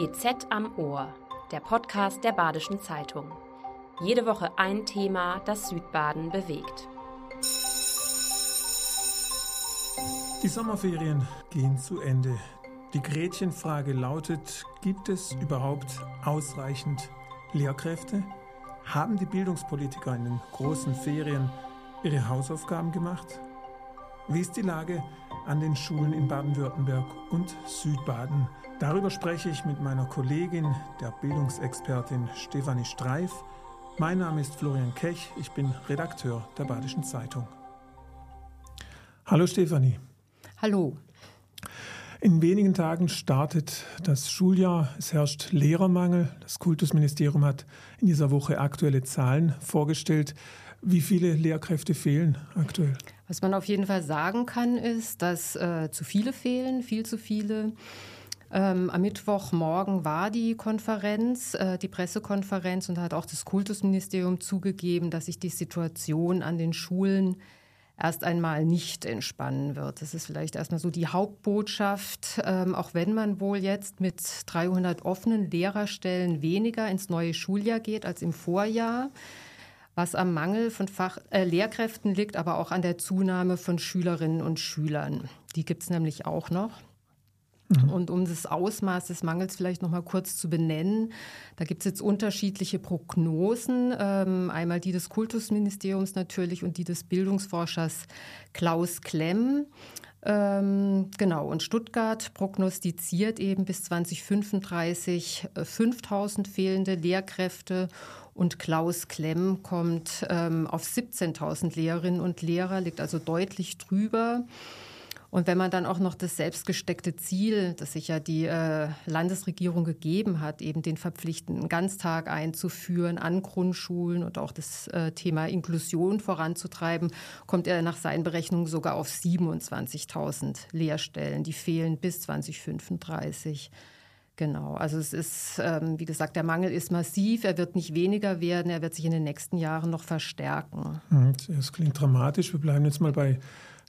BZ am Ohr, der Podcast der Badischen Zeitung. Jede Woche ein Thema, das Südbaden bewegt. Die Sommerferien gehen zu Ende. Die Gretchenfrage lautet, gibt es überhaupt ausreichend Lehrkräfte? Haben die Bildungspolitiker in den großen Ferien ihre Hausaufgaben gemacht? Wie ist die Lage an den Schulen in Baden-Württemberg und Südbaden? Darüber spreche ich mit meiner Kollegin, der Bildungsexpertin Stefanie Streif. Mein Name ist Florian Kech, ich bin Redakteur der Badischen Zeitung. Hallo Stefanie. Hallo. In wenigen Tagen startet das Schuljahr. Es herrscht Lehrermangel. Das Kultusministerium hat in dieser Woche aktuelle Zahlen vorgestellt. Wie viele Lehrkräfte fehlen aktuell? Was man auf jeden Fall sagen kann, ist, dass äh, zu viele fehlen, viel zu viele. Ähm, am Mittwochmorgen war die Konferenz, äh, die Pressekonferenz und da hat auch das Kultusministerium zugegeben, dass sich die Situation an den Schulen erst einmal nicht entspannen wird. Das ist vielleicht erstmal so die Hauptbotschaft, ähm, auch wenn man wohl jetzt mit 300 offenen Lehrerstellen weniger ins neue Schuljahr geht als im Vorjahr was am Mangel von Fach, äh, Lehrkräften liegt, aber auch an der Zunahme von Schülerinnen und Schülern. Die gibt es nämlich auch noch. Mhm. Und um das Ausmaß des Mangels vielleicht noch mal kurz zu benennen, da gibt es jetzt unterschiedliche Prognosen. Ähm, einmal die des Kultusministeriums natürlich und die des Bildungsforschers Klaus Klemm. Ähm, genau, und Stuttgart prognostiziert eben bis 2035 5000 äh, fehlende Lehrkräfte und Klaus Klemm kommt ähm, auf 17.000 Lehrerinnen und Lehrer, liegt also deutlich drüber. Und wenn man dann auch noch das selbstgesteckte Ziel, das sich ja die äh, Landesregierung gegeben hat, eben den verpflichtenden Ganztag einzuführen an Grundschulen und auch das äh, Thema Inklusion voranzutreiben, kommt er nach seinen Berechnungen sogar auf 27.000 Lehrstellen. Die fehlen bis 2035. Genau, also es ist, ähm, wie gesagt, der Mangel ist massiv, er wird nicht weniger werden, er wird sich in den nächsten Jahren noch verstärken. Das klingt dramatisch. Wir bleiben jetzt mal bei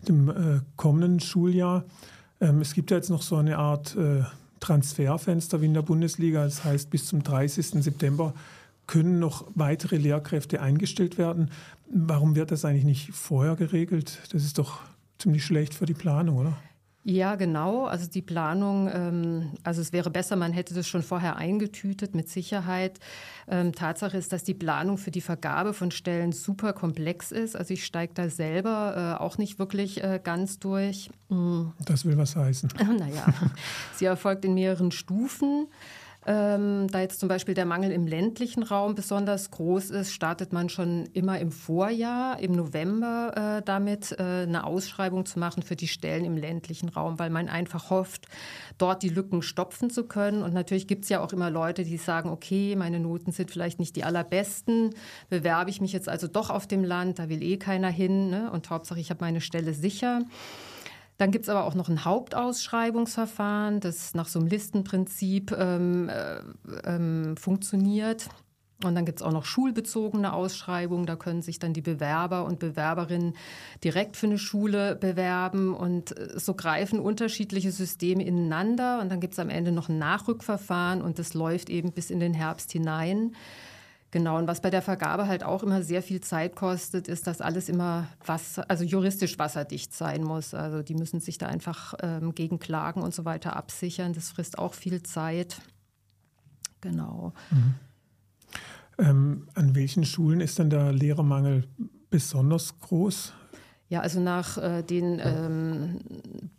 dem äh, kommenden Schuljahr. Ähm, es gibt ja jetzt noch so eine Art äh, Transferfenster wie in der Bundesliga. Das heißt, bis zum 30. September können noch weitere Lehrkräfte eingestellt werden. Warum wird das eigentlich nicht vorher geregelt? Das ist doch ziemlich schlecht für die Planung, oder? Ja, genau. Also die Planung, ähm, also es wäre besser, man hätte das schon vorher eingetütet, mit Sicherheit. Ähm, Tatsache ist, dass die Planung für die Vergabe von Stellen super komplex ist. Also ich steige da selber äh, auch nicht wirklich äh, ganz durch. Mhm. Das will was heißen. naja, sie erfolgt in mehreren Stufen. Ähm, da jetzt zum Beispiel der Mangel im ländlichen Raum besonders groß ist, startet man schon immer im Vorjahr, im November äh, damit, äh, eine Ausschreibung zu machen für die Stellen im ländlichen Raum, weil man einfach hofft, dort die Lücken stopfen zu können. Und natürlich gibt es ja auch immer Leute, die sagen, okay, meine Noten sind vielleicht nicht die allerbesten, bewerbe ich mich jetzt also doch auf dem Land, da will eh keiner hin ne? und Hauptsache ich habe meine Stelle sicher. Dann gibt es aber auch noch ein Hauptausschreibungsverfahren, das nach so einem Listenprinzip ähm, äh, ähm, funktioniert. Und dann gibt es auch noch schulbezogene Ausschreibungen. Da können sich dann die Bewerber und Bewerberinnen direkt für eine Schule bewerben. Und äh, so greifen unterschiedliche Systeme ineinander. Und dann gibt es am Ende noch ein Nachrückverfahren und das läuft eben bis in den Herbst hinein. Genau, und was bei der Vergabe halt auch immer sehr viel Zeit kostet, ist, dass alles immer Wasser, also juristisch wasserdicht sein muss. Also die müssen sich da einfach ähm, gegen Klagen und so weiter absichern. Das frisst auch viel Zeit. Genau. Mhm. Ähm, an welchen Schulen ist denn der Lehrermangel besonders groß? Ja, also nach, äh, den, ähm,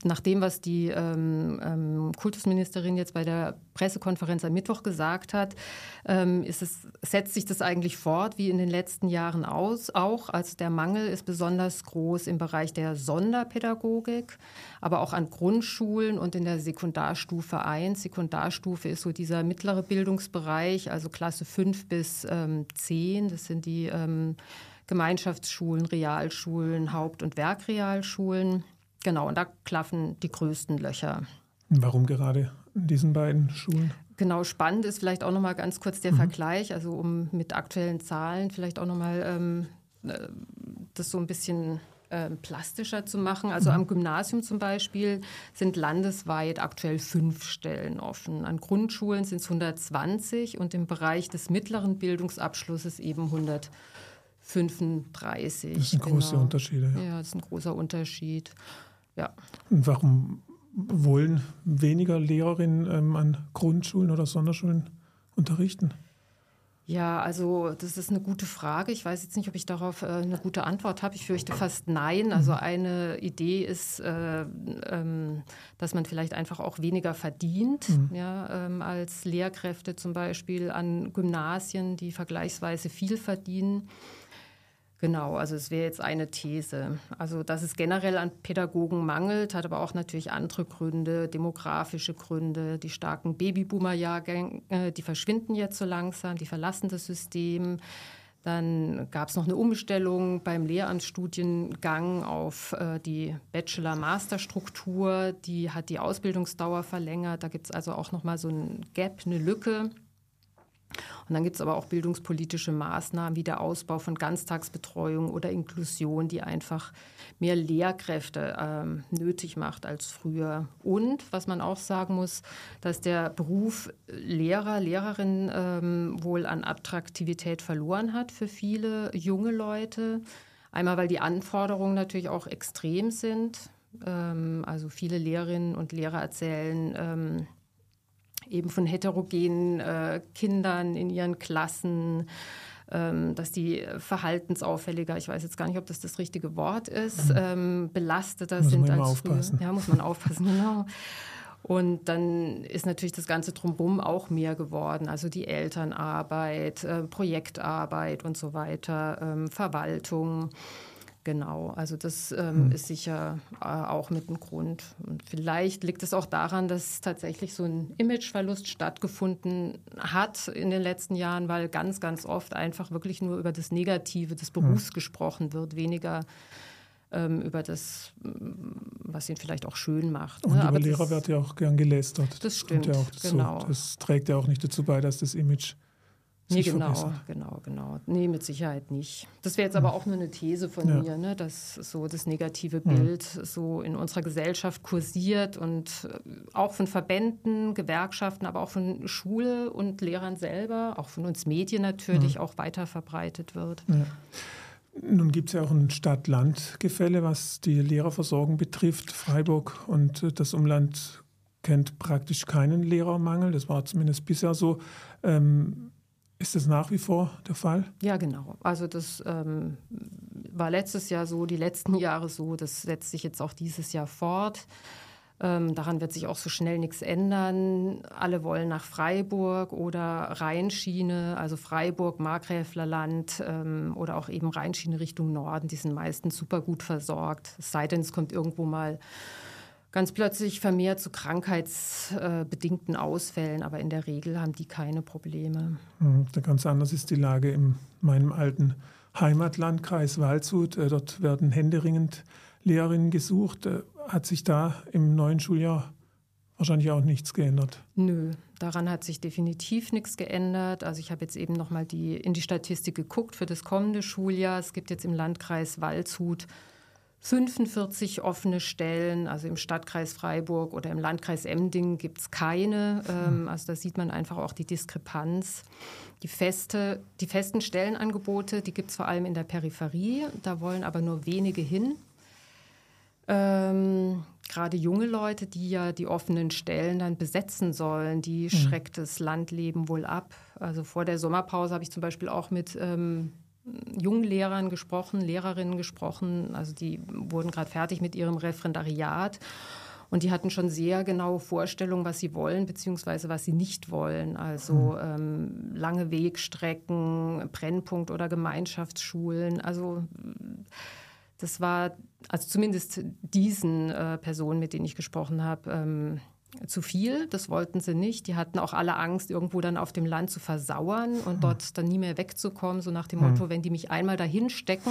nach dem, was die ähm, ähm, Kultusministerin jetzt bei der Pressekonferenz am Mittwoch gesagt hat, ähm, ist es, setzt sich das eigentlich fort wie in den letzten Jahren aus, auch. Also der Mangel ist besonders groß im Bereich der Sonderpädagogik, aber auch an Grundschulen und in der Sekundarstufe 1. Sekundarstufe ist so dieser mittlere Bildungsbereich, also Klasse 5 bis ähm, 10. Das sind die ähm, Gemeinschaftsschulen, Realschulen, Haupt- und Werkrealschulen. Genau, und da klaffen die größten Löcher. Warum gerade in diesen beiden Schulen? Genau, spannend ist vielleicht auch noch mal ganz kurz der mhm. Vergleich, also um mit aktuellen Zahlen vielleicht auch noch mal ähm, äh, das so ein bisschen äh, plastischer zu machen. Also mhm. am Gymnasium zum Beispiel sind landesweit aktuell fünf Stellen offen. An Grundschulen sind es 120 und im Bereich des mittleren Bildungsabschlusses eben 135. Das sind große genau. Unterschiede. Ja. ja, das ist ein großer Unterschied. Ja. Und warum wollen weniger Lehrerinnen ähm, an Grundschulen oder Sonderschulen unterrichten? Ja, also das ist eine gute Frage. Ich weiß jetzt nicht, ob ich darauf äh, eine gute Antwort habe. Ich fürchte fast nein. Also mhm. eine Idee ist, äh, ähm, dass man vielleicht einfach auch weniger verdient, mhm. ja, ähm, als Lehrkräfte zum Beispiel an Gymnasien, die vergleichsweise viel verdienen. Genau, also es wäre jetzt eine These. Also dass es generell an Pädagogen mangelt, hat aber auch natürlich andere Gründe, demografische Gründe. Die starken Babyboomer-Jahrgänge, die verschwinden jetzt so langsam, die verlassen das System. Dann gab es noch eine Umstellung beim Lehramtsstudiengang auf äh, die Bachelor-Master-Struktur. Die hat die Ausbildungsdauer verlängert. Da gibt es also auch noch mal so ein Gap, eine Lücke. Und dann gibt es aber auch bildungspolitische Maßnahmen wie der Ausbau von Ganztagsbetreuung oder Inklusion, die einfach mehr Lehrkräfte ähm, nötig macht als früher. Und was man auch sagen muss, dass der Beruf Lehrer, Lehrerin ähm, wohl an Attraktivität verloren hat für viele junge Leute. Einmal, weil die Anforderungen natürlich auch extrem sind. Ähm, also viele Lehrerinnen und Lehrer erzählen, ähm, eben von heterogenen äh, Kindern in ihren Klassen, ähm, dass die verhaltensauffälliger, ich weiß jetzt gar nicht, ob das das richtige Wort ist, mhm. ähm, belasteter muss sind als aufpassen. früher. Ja, muss man aufpassen, genau. Und dann ist natürlich das Ganze drumherum auch mehr geworden. Also die Elternarbeit, äh, Projektarbeit und so weiter, ähm, Verwaltung. Genau, also das ähm, mhm. ist sicher äh, auch mit dem Grund. Und vielleicht liegt es auch daran, dass tatsächlich so ein Imageverlust stattgefunden hat in den letzten Jahren, weil ganz, ganz oft einfach wirklich nur über das Negative des Berufs mhm. gesprochen wird, weniger ähm, über das, was ihn vielleicht auch schön macht. Ne? Und über Lehrer wird ja auch gern gelästert. Das stimmt, ja genau. Das trägt ja auch nicht dazu bei, dass das Image Nee, genau, verbessert. genau, genau. Nee, mit Sicherheit nicht. Das wäre jetzt aber auch nur eine These von ja. mir, ne, dass so das negative Bild mhm. so in unserer Gesellschaft kursiert und äh, auch von Verbänden, Gewerkschaften, aber auch von Schule und Lehrern selber, auch von uns Medien natürlich, mhm. auch weiter verbreitet wird. Ja. Nun gibt es ja auch ein Stadt-Land-Gefälle, was die Lehrerversorgung betrifft. Freiburg und äh, das Umland kennt praktisch keinen Lehrermangel. Das war zumindest bisher so. Ähm, ist das nach wie vor der Fall? Ja, genau. Also das ähm, war letztes Jahr so, die letzten Jahre so. Das setzt sich jetzt auch dieses Jahr fort. Ähm, daran wird sich auch so schnell nichts ändern. Alle wollen nach Freiburg oder Rheinschiene, also Freiburg, Markgräflerland ähm, oder auch eben Rheinschiene Richtung Norden. Die sind meistens super gut versorgt. Es sei denn, es kommt irgendwo mal ganz plötzlich vermehrt zu krankheitsbedingten Ausfällen, aber in der Regel haben die keine Probleme. Hm, ganz anders ist die Lage in meinem alten Heimatlandkreis Waldshut. Äh, dort werden händeringend Lehrerinnen gesucht. Äh, hat sich da im neuen Schuljahr wahrscheinlich auch nichts geändert? Nö, daran hat sich definitiv nichts geändert. Also ich habe jetzt eben noch mal die, in die Statistik geguckt für das kommende Schuljahr. Es gibt jetzt im Landkreis Waldshut 45 offene Stellen, also im Stadtkreis Freiburg oder im Landkreis Emding gibt es keine. Ähm, also da sieht man einfach auch die Diskrepanz. Die, feste, die festen Stellenangebote, die gibt es vor allem in der Peripherie, da wollen aber nur wenige hin. Ähm, Gerade junge Leute, die ja die offenen Stellen dann besetzen sollen, die mhm. schreckt das Landleben wohl ab. Also vor der Sommerpause habe ich zum Beispiel auch mit ähm, jungen Lehrern gesprochen, Lehrerinnen gesprochen. Also die wurden gerade fertig mit ihrem Referendariat. Und die hatten schon sehr genaue Vorstellungen, was sie wollen, beziehungsweise was sie nicht wollen. Also hm. ähm, lange Wegstrecken, Brennpunkt oder Gemeinschaftsschulen. Also das war, also zumindest diesen äh, Personen, mit denen ich gesprochen habe, ähm, zu viel. Das wollten sie nicht. Die hatten auch alle Angst, irgendwo dann auf dem Land zu versauern und hm. dort dann nie mehr wegzukommen. So nach dem hm. Motto, wenn die mich einmal dahin stecken,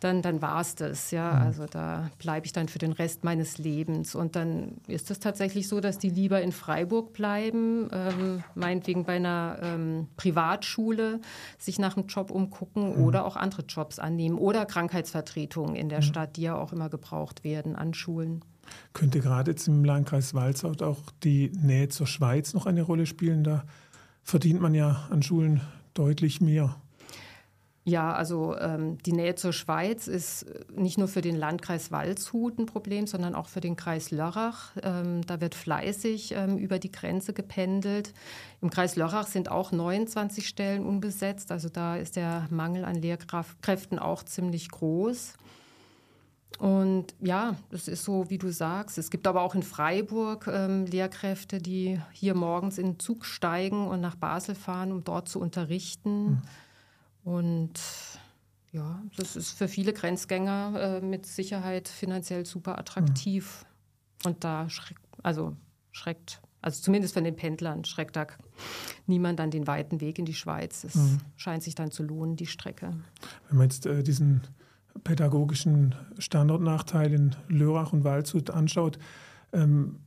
dann, dann war es das. Ja? Mhm. Also da bleibe ich dann für den Rest meines Lebens. Und dann ist es tatsächlich so, dass die lieber in Freiburg bleiben, ähm, meinetwegen bei einer ähm, Privatschule sich nach einem Job umgucken mhm. oder auch andere Jobs annehmen oder Krankheitsvertretungen in der mhm. Stadt, die ja auch immer gebraucht werden an Schulen. Könnte gerade jetzt im Landkreis Walzow auch die Nähe zur Schweiz noch eine Rolle spielen? Da verdient man ja an Schulen deutlich mehr. Ja, also ähm, die Nähe zur Schweiz ist nicht nur für den Landkreis Waldshut ein Problem, sondern auch für den Kreis Lörrach. Ähm, da wird fleißig ähm, über die Grenze gependelt. Im Kreis Lörrach sind auch 29 Stellen unbesetzt. Also da ist der Mangel an Lehrkräften auch ziemlich groß. Und ja, das ist so, wie du sagst. Es gibt aber auch in Freiburg ähm, Lehrkräfte, die hier morgens in den Zug steigen und nach Basel fahren, um dort zu unterrichten. Mhm. Und ja, das ist für viele Grenzgänger äh, mit Sicherheit finanziell super attraktiv. Mhm. Und da schreckt, also schreckt, also zumindest von den Pendlern, schreckt da niemand an den weiten Weg in die Schweiz. Es mhm. scheint sich dann zu lohnen, die Strecke. Wenn man jetzt äh, diesen pädagogischen Standortnachteil in Lörrach und Waldshut anschaut, ähm,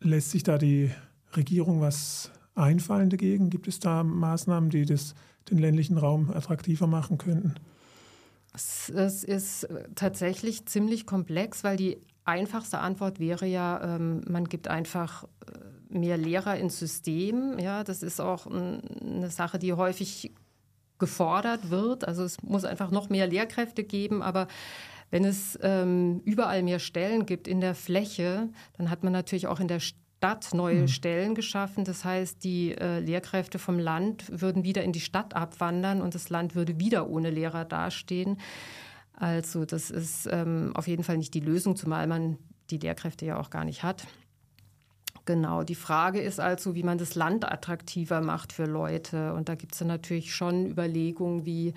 lässt sich da die Regierung was einfallen dagegen? Gibt es da Maßnahmen, die das den ländlichen Raum attraktiver machen könnten? Es ist tatsächlich ziemlich komplex, weil die einfachste Antwort wäre ja, ähm, man gibt einfach äh, mehr Lehrer ins System. Ja, das ist auch eine Sache, die häufig gefordert wird. Also es muss einfach noch mehr Lehrkräfte geben, aber wenn es ähm, überall mehr Stellen gibt in der Fläche, dann hat man natürlich auch in der Stadt neue mhm. Stellen geschaffen. Das heißt, die äh, Lehrkräfte vom Land würden wieder in die Stadt abwandern und das Land würde wieder ohne Lehrer dastehen. Also das ist ähm, auf jeden Fall nicht die Lösung, zumal man die Lehrkräfte ja auch gar nicht hat. Genau, die Frage ist also, wie man das Land attraktiver macht für Leute. Und da gibt es natürlich schon Überlegungen wie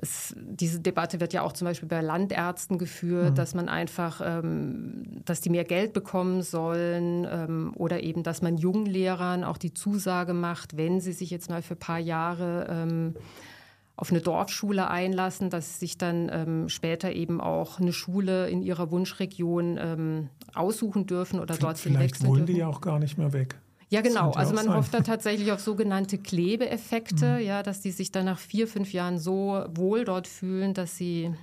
es, diese Debatte wird ja auch zum Beispiel bei Landärzten geführt, mhm. dass man einfach, ähm, dass die mehr Geld bekommen sollen ähm, oder eben, dass man jungen Lehrern auch die Zusage macht, wenn sie sich jetzt mal für ein paar Jahre ähm, auf eine Dorfschule einlassen, dass sie sich dann ähm, später eben auch eine Schule in ihrer Wunschregion ähm, aussuchen dürfen oder dort Vielleicht wechseln dürfen. wollen die ja auch gar nicht mehr weg. Ja, genau. Also man sein. hofft da tatsächlich auf sogenannte Klebeeffekte, mhm. ja, dass die sich dann nach vier, fünf Jahren so wohl dort fühlen, dass sie,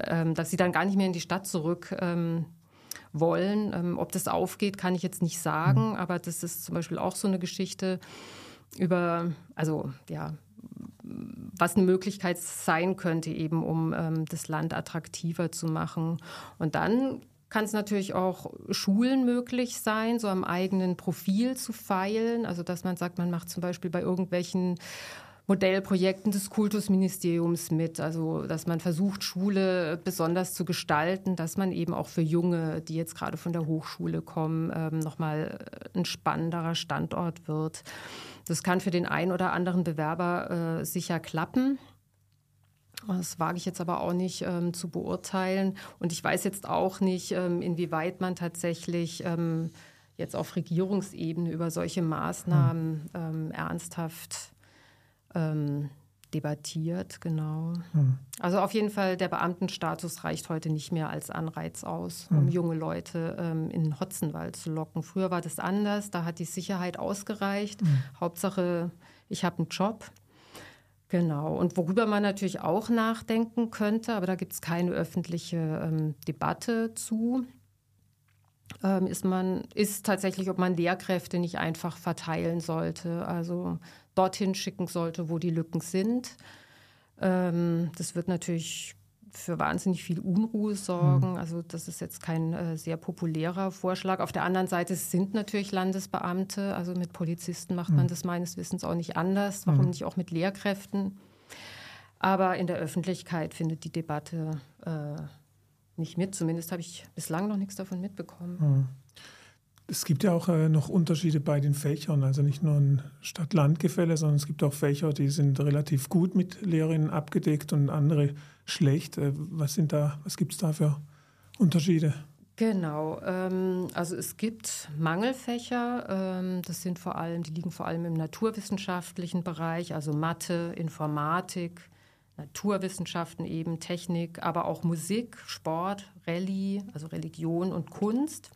ähm, dass sie dann gar nicht mehr in die Stadt zurück ähm, wollen. Ähm, ob das aufgeht, kann ich jetzt nicht sagen, mhm. aber das ist zum Beispiel auch so eine Geschichte über, also ja, was eine Möglichkeit sein könnte, eben um ähm, das Land attraktiver zu machen. Und dann kann es natürlich auch Schulen möglich sein, so am eigenen Profil zu feilen. Also dass man sagt, man macht zum Beispiel bei irgendwelchen Modellprojekten des Kultusministeriums mit. Also dass man versucht, Schule besonders zu gestalten, dass man eben auch für Junge, die jetzt gerade von der Hochschule kommen, ähm, nochmal ein spannenderer Standort wird. Das kann für den einen oder anderen Bewerber äh, sicher klappen. Das wage ich jetzt aber auch nicht ähm, zu beurteilen. Und ich weiß jetzt auch nicht, ähm, inwieweit man tatsächlich ähm, jetzt auf Regierungsebene über solche Maßnahmen hm. ernsthaft ähm, debattiert. Genau. Hm. Also auf jeden Fall, der Beamtenstatus reicht heute nicht mehr als Anreiz aus, um hm. junge Leute ähm, in den Hotzenwald zu locken. Früher war das anders, da hat die Sicherheit ausgereicht. Hm. Hauptsache, ich habe einen Job. Genau. Und worüber man natürlich auch nachdenken könnte, aber da gibt es keine öffentliche ähm, Debatte zu, ähm, ist man, ist tatsächlich, ob man Lehrkräfte nicht einfach verteilen sollte, also dorthin schicken sollte, wo die Lücken sind. Ähm, das wird natürlich für wahnsinnig viel Unruhe sorgen. Mhm. Also das ist jetzt kein äh, sehr populärer Vorschlag. Auf der anderen Seite sind natürlich Landesbeamte, also mit Polizisten macht mhm. man das meines Wissens auch nicht anders. Warum mhm. nicht auch mit Lehrkräften? Aber in der Öffentlichkeit findet die Debatte äh, nicht mit. Zumindest habe ich bislang noch nichts davon mitbekommen. Es gibt ja auch äh, noch Unterschiede bei den Fächern, also nicht nur ein Stadt-Land-Gefälle, sondern es gibt auch Fächer, die sind relativ gut mit Lehrerinnen abgedeckt und andere schlecht. Äh, was sind da, was gibt es da für Unterschiede? Genau, ähm, also es gibt Mangelfächer, ähm, das sind vor allem, die liegen vor allem im naturwissenschaftlichen Bereich, also Mathe, Informatik, Naturwissenschaften eben, Technik, aber auch Musik, Sport, Rallye, also Religion und Kunst.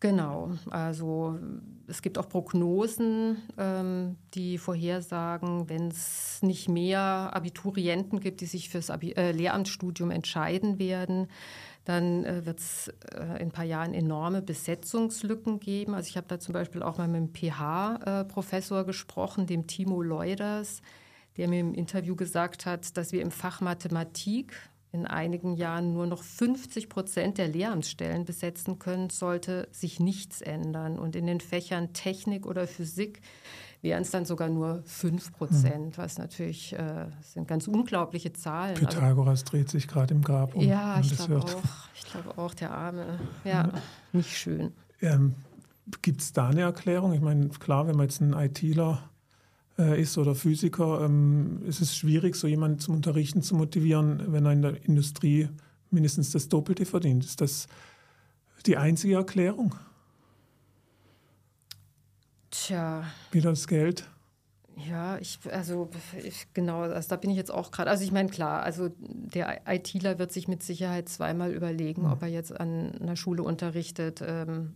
Genau, also es gibt auch Prognosen, ähm, die vorhersagen, wenn es nicht mehr Abiturienten gibt, die sich fürs Abi äh, Lehramtsstudium entscheiden werden, dann äh, wird es äh, in ein paar Jahren enorme Besetzungslücken geben. Also ich habe da zum Beispiel auch mal mit dem PH-Professor gesprochen, dem Timo Leuders, der mir im Interview gesagt hat, dass wir im Fach Mathematik in einigen Jahren nur noch 50 Prozent der Lehramtsstellen besetzen können, sollte sich nichts ändern. Und in den Fächern Technik oder Physik wären es dann sogar nur 5 Prozent, mhm. was natürlich äh, sind ganz unglaubliche Zahlen. Pythagoras Aber, dreht sich gerade im Grab um. Ja, ich glaube auch. Ich glaube auch, der Arme. Ja, mhm. nicht schön. Ähm, Gibt es da eine Erklärung? Ich meine, klar, wenn man jetzt einen ITler äh, ist oder Physiker, ähm, ist es schwierig, so jemanden zum Unterrichten zu motivieren, wenn er in der Industrie mindestens das Doppelte verdient. Ist das die einzige Erklärung? Tja. Wieder das Geld? Ja, ich, also ich, genau, also da bin ich jetzt auch gerade. Also ich meine, klar, also der ITler wird sich mit Sicherheit zweimal überlegen, mhm. ob er jetzt an einer Schule unterrichtet. Ähm,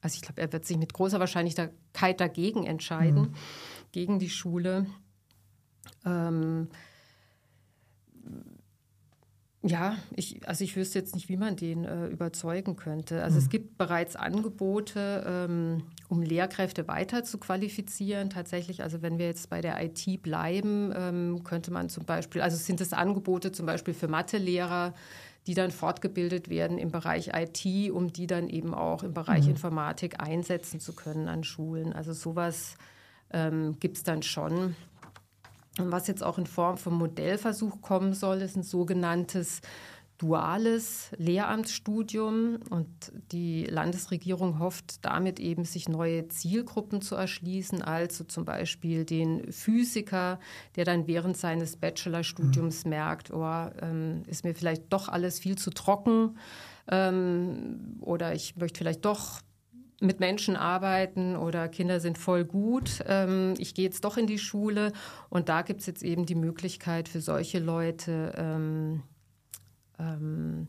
also ich glaube, er wird sich mit großer Wahrscheinlichkeit dagegen entscheiden. Mhm gegen die Schule. Ähm, ja, ich, also ich wüsste jetzt nicht, wie man den äh, überzeugen könnte. Also mhm. es gibt bereits Angebote, ähm, um Lehrkräfte weiter zu qualifizieren. Tatsächlich, also wenn wir jetzt bei der IT bleiben, ähm, könnte man zum Beispiel, also sind es Angebote zum Beispiel für Mathelehrer, die dann fortgebildet werden im Bereich IT, um die dann eben auch im Bereich mhm. Informatik einsetzen zu können an Schulen. Also sowas ähm, gibt es dann schon. Und was jetzt auch in Form von Modellversuch kommen soll, ist ein sogenanntes duales Lehramtsstudium und die Landesregierung hofft damit eben, sich neue Zielgruppen zu erschließen, also zum Beispiel den Physiker, der dann während seines Bachelorstudiums mhm. merkt, oh, ähm, ist mir vielleicht doch alles viel zu trocken ähm, oder ich möchte vielleicht doch mit Menschen arbeiten oder Kinder sind voll gut. Ähm, ich gehe jetzt doch in die Schule und da gibt es jetzt eben die Möglichkeit für solche Leute, ähm, ähm,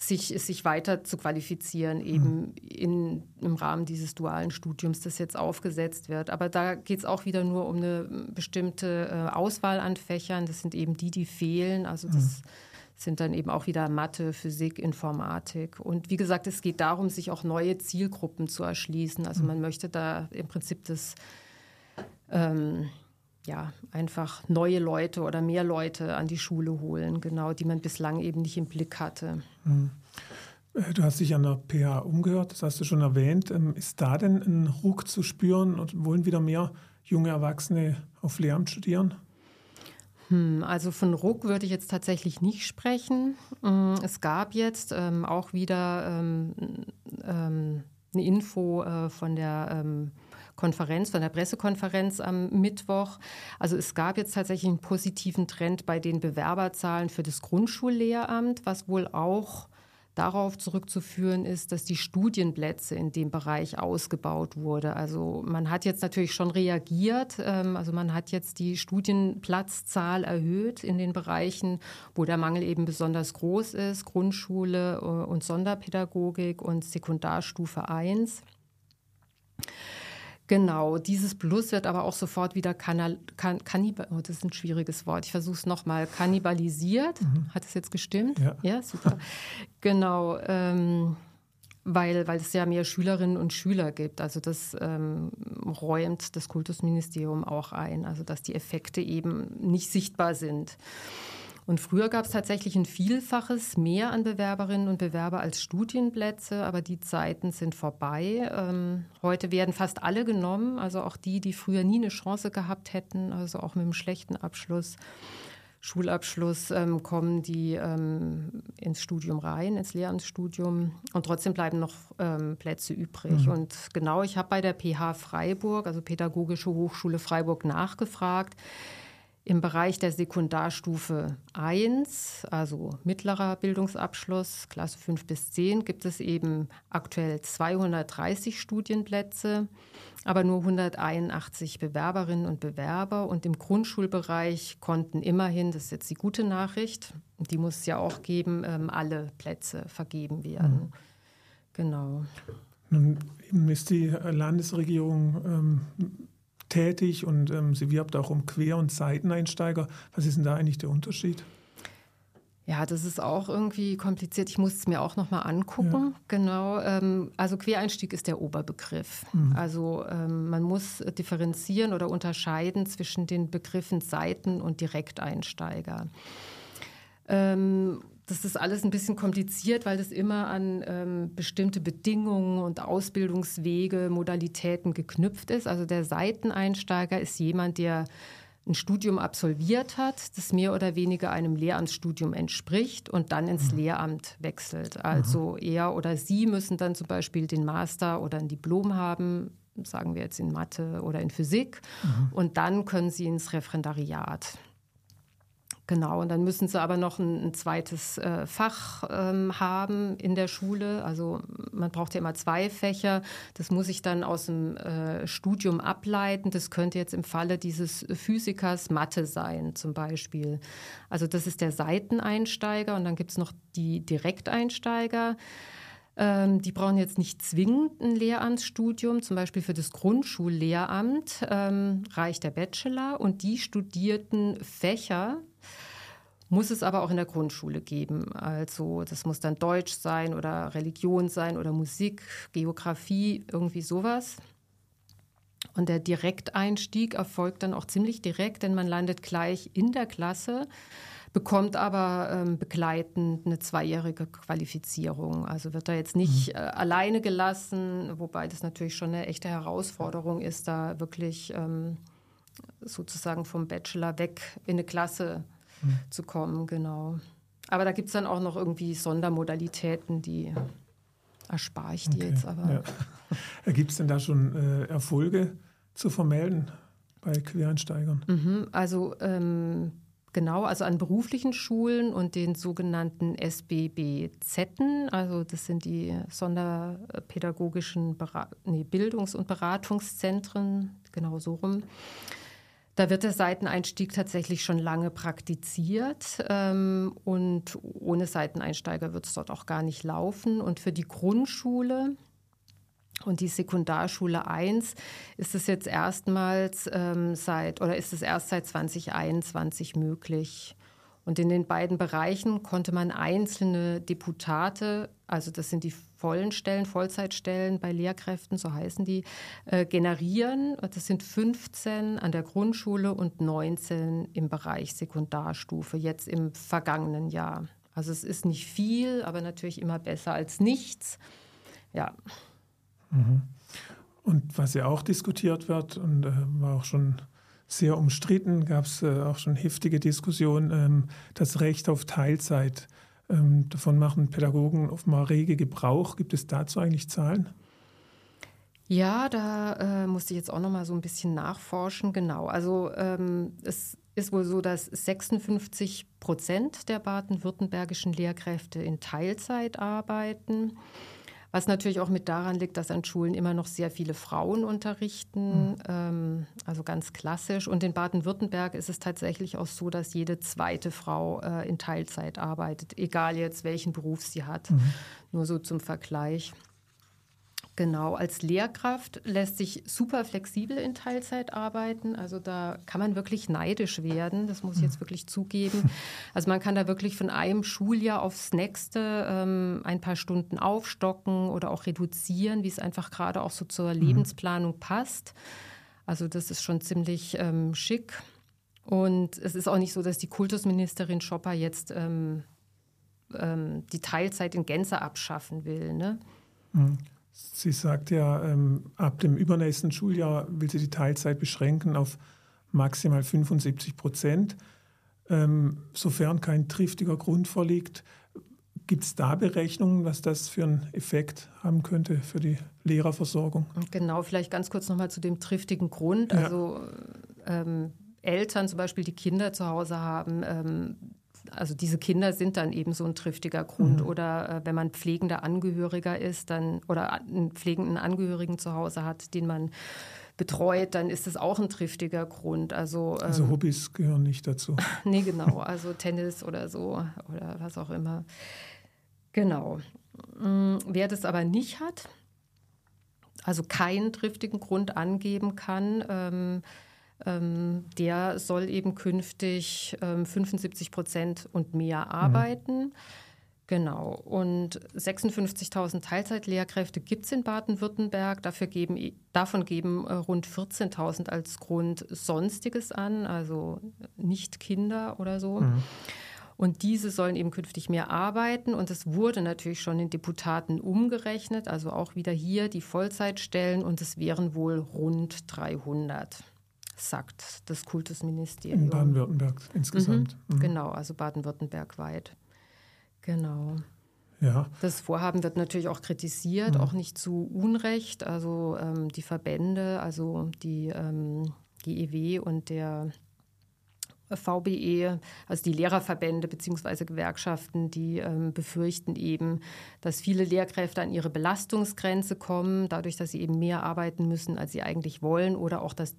sich, sich weiter zu qualifizieren, eben mhm. in, im Rahmen dieses dualen Studiums, das jetzt aufgesetzt wird. Aber da geht es auch wieder nur um eine bestimmte äh, Auswahl an Fächern. Das sind eben die, die fehlen. Also das mhm sind dann eben auch wieder Mathe, Physik, Informatik. Und wie gesagt, es geht darum, sich auch neue Zielgruppen zu erschließen. Also man möchte da im Prinzip das ähm, ja, einfach neue Leute oder mehr Leute an die Schule holen, genau, die man bislang eben nicht im Blick hatte. Mhm. Du hast dich an der PH umgehört, das hast du schon erwähnt. Ähm, ist da denn ein Ruck zu spüren und wollen wieder mehr junge Erwachsene auf Lehramt studieren? Hm, also von Ruck würde ich jetzt tatsächlich nicht sprechen. Hm, es gab jetzt ähm, auch wieder ähm, ähm, eine Info äh, von der ähm, Konferenz, von der Pressekonferenz am Mittwoch. Also es gab jetzt tatsächlich einen positiven Trend bei den Bewerberzahlen für das Grundschullehramt, was wohl auch darauf zurückzuführen ist, dass die Studienplätze in dem Bereich ausgebaut wurde. Also man hat jetzt natürlich schon reagiert. Ähm, also man hat jetzt die Studienplatzzahl erhöht in den Bereichen, wo der Mangel eben besonders groß ist, Grundschule äh, und Sonderpädagogik und Sekundarstufe 1. Genau, dieses Plus wird aber auch sofort wieder kannibal, kann, kannibal oh, das ist ein schwieriges Wort, ich versuche es nochmal, kannibalisiert. Mhm. Hat es jetzt gestimmt? Ja, ja super. genau, ähm, weil, weil es ja mehr Schülerinnen und Schüler gibt. Also das ähm, räumt das Kultusministerium auch ein, also dass die Effekte eben nicht sichtbar sind. Und früher gab es tatsächlich ein Vielfaches mehr an Bewerberinnen und Bewerber als Studienplätze, aber die Zeiten sind vorbei. Ähm, heute werden fast alle genommen, also auch die, die früher nie eine Chance gehabt hätten, also auch mit einem schlechten Abschluss. Schulabschluss ähm, kommen die ähm, ins Studium rein, ins Lehramtsstudium und trotzdem bleiben noch ähm, Plätze übrig. Mhm. Und genau, ich habe bei der PH Freiburg, also Pädagogische Hochschule Freiburg, nachgefragt Im Bereich der Sekundarstufe 1, also mittlerer Bildungsabschluss, Klasse 5 bis 10, gibt es eben aktuell 230 Studienplätze, aber nur 181 Bewerberinnen und Bewerber. Und im Grundschulbereich konnten immerhin, das ist jetzt die gute Nachricht, die muss es ja auch geben, ähm, alle Plätze vergeben werden. Mhm. Genau. Nun ist die Landesregierung ähm, tätig und ähm, sie wirbt auch um Quer- und Seiteneinsteiger. Was ist denn da eigentlich der Unterschied? Ja, das ist auch irgendwie kompliziert. Ich muss es mir auch noch mal angucken. Ja. Genau. Ähm, also Quereinstieg ist der Oberbegriff. Mhm. Also ähm, man muss differenzieren oder unterscheiden zwischen den Begriffen Seiten- und Direkteinsteiger. Ähm, das ist alles ein bisschen kompliziert, weil das immer an ähm, bestimmte Bedingungen und Ausbildungswege, Modalitäten geknüpft ist. Also der Seiteneinsteiger ist jemand, der ein Studium absolviert hat, das mehr oder weniger einem Lehramtsstudium entspricht und dann ins mhm. Lehramt wechselt. Also mhm. er oder sie müssen dann zum Beispiel den Master oder ein Diplom haben, sagen wir jetzt in Mathe oder in Physik, mhm. und dann können sie ins Referendariat. Genau, und dann müssen sie aber noch ein, ein zweites äh, Fach ähm, haben in der Schule. Also man braucht ja immer zwei Fächer. Das muss ich dann aus dem äh, Studium ableiten. Das könnte jetzt im Falle dieses Physikers Mathe sein zum Beispiel. Also das ist der Seiteneinsteiger und dann gibt es noch die Direkteinsteiger. Ähm, die brauchen jetzt nicht zwingend ein Lehramtsstudium, zum Beispiel für das Grundschullehramt ähm, reicht der Bachelor und die studierten Fächer muss es aber auch in der Grundschule geben. Also das muss dann Deutsch sein oder Religion sein oder Musik, Geografie, irgendwie sowas. Und der Direkteinstieg erfolgt dann auch ziemlich direkt, denn man landet gleich in der Klasse, bekommt aber ähm, begleitend eine zweijährige Qualifizierung. Also wird da jetzt nicht mhm. äh, alleine gelassen, wobei das natürlich schon eine echte Herausforderung ist, da wirklich ähm, sozusagen vom Bachelor weg in eine Klasse mhm. zu kommen, genau. Aber da gibt es dann auch noch irgendwie Sondermodalitäten, die erspare ich dir okay. jetzt. Aber ja. Gibt es denn da schon äh, Erfolge zu vermelden bei Quereinsteigern? Mhm, also ähm, genau, also an beruflichen Schulen und den sogenannten SBBZ, also das sind die sonderpädagogischen Berat nee, Bildungs- und Beratungszentren, genau so rum. Da wird der Seiteneinstieg tatsächlich schon lange praktiziert ähm, und ohne Seiteneinsteiger wird es dort auch gar nicht laufen. Und für die Grundschule und die Sekundarschule 1 ist es jetzt erstmals ähm, seit oder ist es erst seit 2021 möglich. Und in den beiden Bereichen konnte man einzelne Deputate, also das sind die vollen Stellen, Vollzeitstellen bei Lehrkräften, so heißen die, äh, generieren. Das sind 15 an der Grundschule und 19 im Bereich Sekundarstufe, jetzt im vergangenen Jahr. Also es ist nicht viel, aber natürlich immer besser als nichts. Ja. Mhm. Und was ja auch diskutiert wird und äh, war auch schon sehr umstritten, gab es äh, auch schon heftige Diskussionen, ähm, das Recht auf Teilzeit. Ähm, davon machen Pädagogen offenbar rege Gebrauch. Gibt es dazu eigentlich Zahlen? Ja, da äh, musste ich jetzt auch noch mal so ein bisschen nachforschen. Genau, also ähm, es ist wohl so, dass 56 Prozent der baden-württembergischen Lehrkräfte in Teilzeit arbeiten. Was natürlich auch mit daran liegt, dass an Schulen immer noch sehr viele Frauen unterrichten, mhm. ähm, also ganz klassisch. Und in Baden-Württemberg ist es tatsächlich auch so, dass jede zweite Frau äh, in Teilzeit arbeitet, egal jetzt welchen Beruf sie hat. Mhm. Nur so zum Vergleich. Genau, als Lehrkraft lässt sich super flexibel in Teilzeit arbeiten. Also da kann man wirklich neidisch werden, das muss ich jetzt wirklich zugeben. Also man kann da wirklich von einem Schuljahr aufs nächste ähm, ein paar Stunden aufstocken oder auch reduzieren, wie es einfach gerade auch so zur mhm. Lebensplanung passt. Also das ist schon ziemlich ähm, schick. Und es ist auch nicht so, dass die Kultusministerin Schopper jetzt ähm, ähm die Teilzeit in Gänze abschaffen will. Ne? Sie sagt ja, ähm, ab dem übernächsten Schuljahr will sie die Teilzeit beschränken auf maximal 75 Prozent. Ähm, sofern kein triftiger Grund vorliegt, gibt es da Berechnungen, was das für einen Effekt haben könnte für die Lehrerversorgung? Genau, vielleicht ganz kurz nochmal zu dem triftigen Grund. Ja. Also ähm, Eltern zum Beispiel, die Kinder zu Hause haben, ähm, also diese Kinder sind dann eben so ein triftiger Grund. Mhm. Oder äh, wenn man pflegender Angehöriger ist, dann oder einen pflegenden Angehörigen zu Hause hat, den man betreut, dann ist das auch ein triftiger Grund. Also, ähm, also Hobbys gehören nicht dazu. nee, genau. Also Tennis oder so oder was auch immer. Genau. Mm, wer das aber nicht hat, also keinen triftigen Grund angeben kann, ähm, ähm, der soll eben künftig ähm, 75 Prozent und mehr arbeiten. Mhm. Genau. Und 56.000 Teilzeitlehrkräfte gibt es in Baden-Württemberg. Geben, davon geben äh, rund 14.000 als Grund Sonstiges an, also nicht Kinder oder so. Mhm. Und diese sollen eben künftig mehr arbeiten. Und es wurde natürlich schon in Deputaten umgerechnet, also auch wieder hier die Vollzeitstellen. Und es wären wohl rund 300 sagt das Kultusministerium. In Baden-Württemberg insgesamt. Mhm. Mhm. Genau, also Baden-Württemberg weit. Genau. Ja. Das Vorhaben wird natürlich auch kritisiert, mhm. auch nicht zu Unrecht. Also ähm, die Verbände, also die ähm, GEW und der VBE, also die Lehrerverbände bzw. Gewerkschaften, die ähm, befürchten eben, dass viele Lehrkräfte an ihre Belastungsgrenze kommen, dadurch, dass sie eben mehr arbeiten müssen, als sie eigentlich wollen, oder auch, dass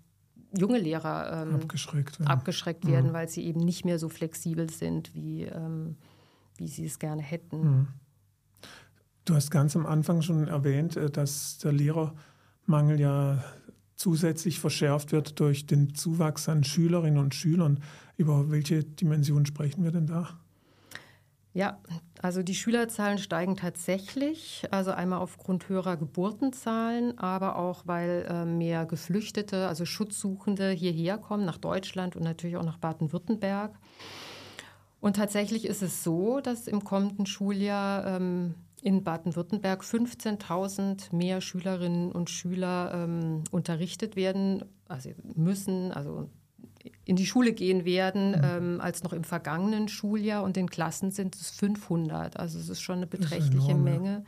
junge Lehrer ähm, abgeschreckt, werden. abgeschreckt werden, mhm. weil sie eben nicht mehr so flexibel sind, wie, ähm, wie sie es gerne hätten. Mhm. Du hast ganz am Anfang schon erwähnt, äh, dass der Lehrermangel ja zusätzlich verschärft wird durch den Zuwachs an Schülerinnen und Schülern. Über welche Dimension sprechen wir denn da? Ja, also die Schülerzahlen steigen tatsächlich, also einmal aufgrund höherer Geburtenzahlen, aber auch weil äh, mehr Geflüchtete, also Schutzsuchende hierher kommen, nach Deutschland und natürlich auch nach Baden-Württemberg. Und tatsächlich ist es so, dass im kommenden Schuljahr ähm, in Baden-Württemberg 15.000 mehr Schülerinnen und Schüler ähm, unterrichtet werden, also müssen, also in die Schule gehen werden, mhm. ähm, als noch im vergangenen Schuljahr. Und in Klassen sind es 500. Also es ist schon eine beträchtliche enorm, Menge. Ja.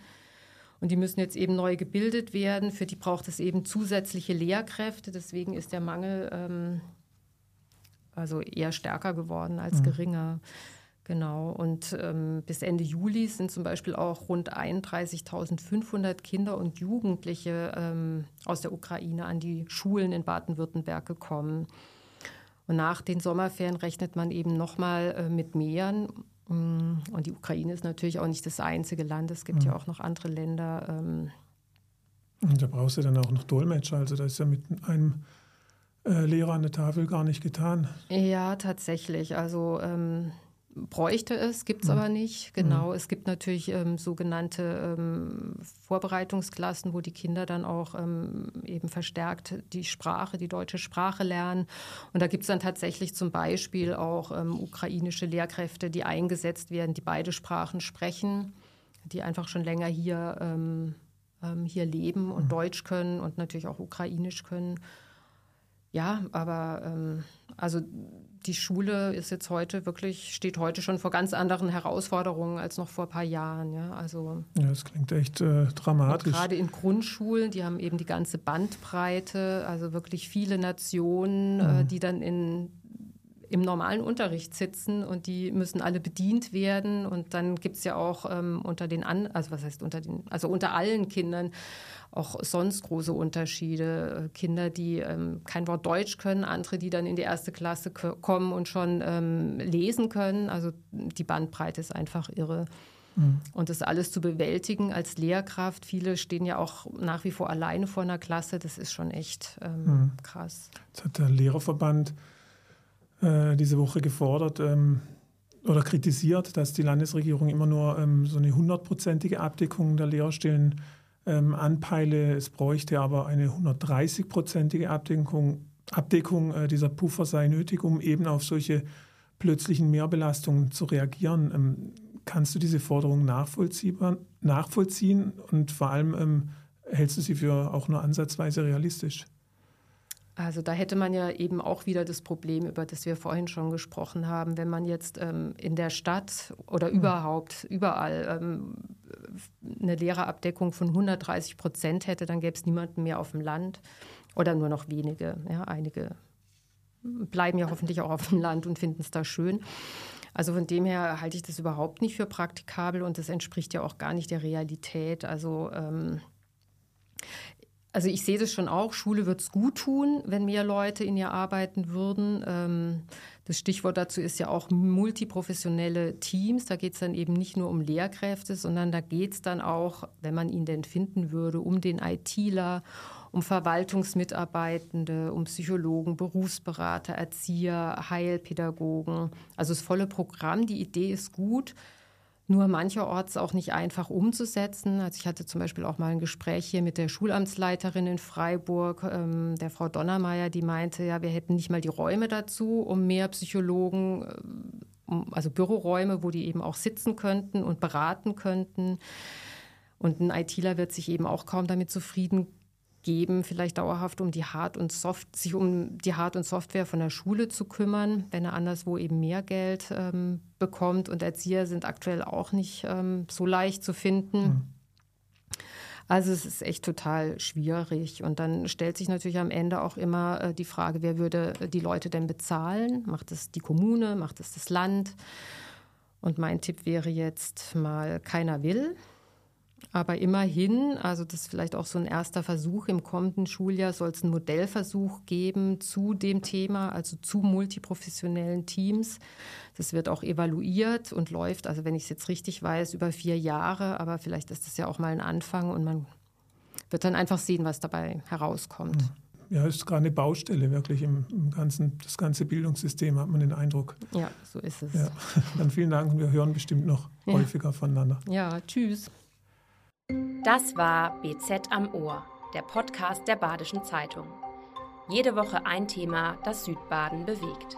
Und die müssen jetzt eben neu gebildet werden. Für die braucht es eben zusätzliche Lehrkräfte. Deswegen ist der Mangel ähm, also eher stärker geworden als mhm. geringer. Genau. Und ähm, bis Ende Juli sind zum Beispiel auch rund 31.500 Kinder und Jugendliche ähm, aus der Ukraine an die Schulen in Baden-Württemberg gekommen. Und nach den Sommerferien rechnet man eben nochmal äh, mit Meeren. Mm, und die Ukraine ist natürlich auch nicht das einzige Land. Es gibt mhm. ja auch noch andere Länder. Ähm. Und da brauchst du dann auch noch Dolmetscher. Also da ist ja mit einem äh, Lehrer an der Tafel gar nicht getan. Ja, tatsächlich. Also ähm, bräuchte es, gibt es mhm. aber nicht. Genau, mhm. es gibt natürlich ähm, sogenannte ähm, Vorbereitungsklassen, wo die Kinder dann auch ähm, eben verstärkt die Sprache, die deutsche Sprache lernen. Und da gibt es dann tatsächlich zum Beispiel auch ähm, ukrainische Lehrkräfte, die eingesetzt werden, die beide Sprachen sprechen, die einfach schon länger hier, ähm, ähm, hier leben und mhm. Deutsch können und natürlich auch ukrainisch können. Ja, aber also die Schule ist jetzt heute wirklich, steht heute schon vor ganz anderen Herausforderungen als noch vor ein paar Jahren. Ja, also, ja das klingt echt äh, dramatisch. Gerade in Grundschulen, die haben eben die ganze Bandbreite, also wirklich viele Nationen, äh, mhm. äh, die dann in im normalen Unterricht sitzen und die müssen alle bedient werden. Und dann gibt es ja auch ähm, unter den, An also was heißt unter den, also unter allen Kindern auch sonst große Unterschiede. Äh, Kinder, die ähm, kein Wort Deutsch können, andere, die dann in die erste Klasse kommen und schon ähm, lesen können. Also die Bandbreite ist einfach irre. Mhm. Und das alles zu bewältigen als Lehrkraft, viele stehen ja auch nach wie vor alleine vor einer Klasse, das ist schon echt ähm, mhm. krass. Jetzt hat der Lehrerverband äh, diese Woche gefordert ähm, oder kritisiert, dass die Landesregierung immer nur ähm, so eine hundertprozentige Abdeckung der Lehrstellen ähm, anpeile. Es bräuchte aber eine 130-prozentige Abdeckung. Abdeckung äh, dieser Puffer sei nötig, um eben auf solche plötzlichen Mehrbelastungen zu reagieren. Ähm, kannst du diese Forderung nachvollziehen und vor allem ähm, hältst du sie für auch nur ansatzweise realistisch? Also da hätte man ja eben auch wieder das Problem, über das wir vorhin schon gesprochen haben, wenn man jetzt ähm, in der Stadt oder mhm. überhaupt überall ähm, eine Lehrerabdeckung von 130 Prozent hätte, dann gäbe es niemanden mehr auf dem Land oder nur noch wenige, ja, einige bleiben ja hoffentlich auch auf dem Land und finden es da schön. Also von dem her halte ich das überhaupt nicht für praktikabel und das entspricht ja auch gar nicht der Realität. Also ähm, also ich sehe das schon auch, Schule wird es gut tun, wenn mehr Leute in ihr arbeiten würden. Ähm, das Stichwort dazu ist ja auch multiprofessionelle Teams. Da geht es dann eben nicht nur um Lehrkräfte, sondern da geht es dann auch, wenn man ihn denn finden würde, um den ITler, um Verwaltungsmitarbeitende, um Psychologen, Berufsberater, Erzieher, Heilpädagogen. Also das volle Programm. Die Idee ist gut nur mancherorts auch nicht einfach umzusetzen. Also ich hatte zum Beispiel auch mal ein Gespräch hier mit der Schulamtsleiterin in Freiburg, ähm, der Frau Donnermeier, die meinte, ja, wir hätten nicht mal die Räume dazu, um mehr Psychologen, äh, also Büroräume, wo die eben auch sitzen könnten und beraten könnten. Und ein ITler wird sich eben auch kaum damit zufrieden geben, vielleicht dauerhaft um die Hard- und Soft, sich um die Hard- und Software von der Schule zu kümmern, wenn er anderswo eben mehr Geld ähm, bekommt. Und Erzieher sind aktuell auch nicht ähm, so leicht zu finden. Mhm. Also es ist echt total schwierig. Und dann stellt sich natürlich am Ende auch immer äh, die Frage, wer würde die Leute denn bezahlen? Macht es die Kommune? Macht es das Land? Und mein Tipp wäre jetzt mal, keiner will. Aber immerhin, also das ist vielleicht auch so ein erster Versuch, im kommenden Schuljahr soll es einen Modellversuch geben zu dem Thema, also zu multiprofessionellen Teams. Das wird auch evaluiert und läuft, also wenn ich es jetzt richtig weiß, über vier Jahre. Aber vielleicht ist das ja auch mal ein Anfang und man wird dann einfach sehen, was dabei herauskommt. Ja, es ist gerade eine Baustelle wirklich im, im, ganzen, das ganze Bildungssystem, hat man den Eindruck. Ja, so ist es. Ja. Dann vielen Dank und wir hören bestimmt noch ja. häufiger voneinander. Ja, tschüss. Das war BZ am Ohr, der Podcast der Badischen Zeitung. Jede Woche ein Thema, das Südbaden bewegt.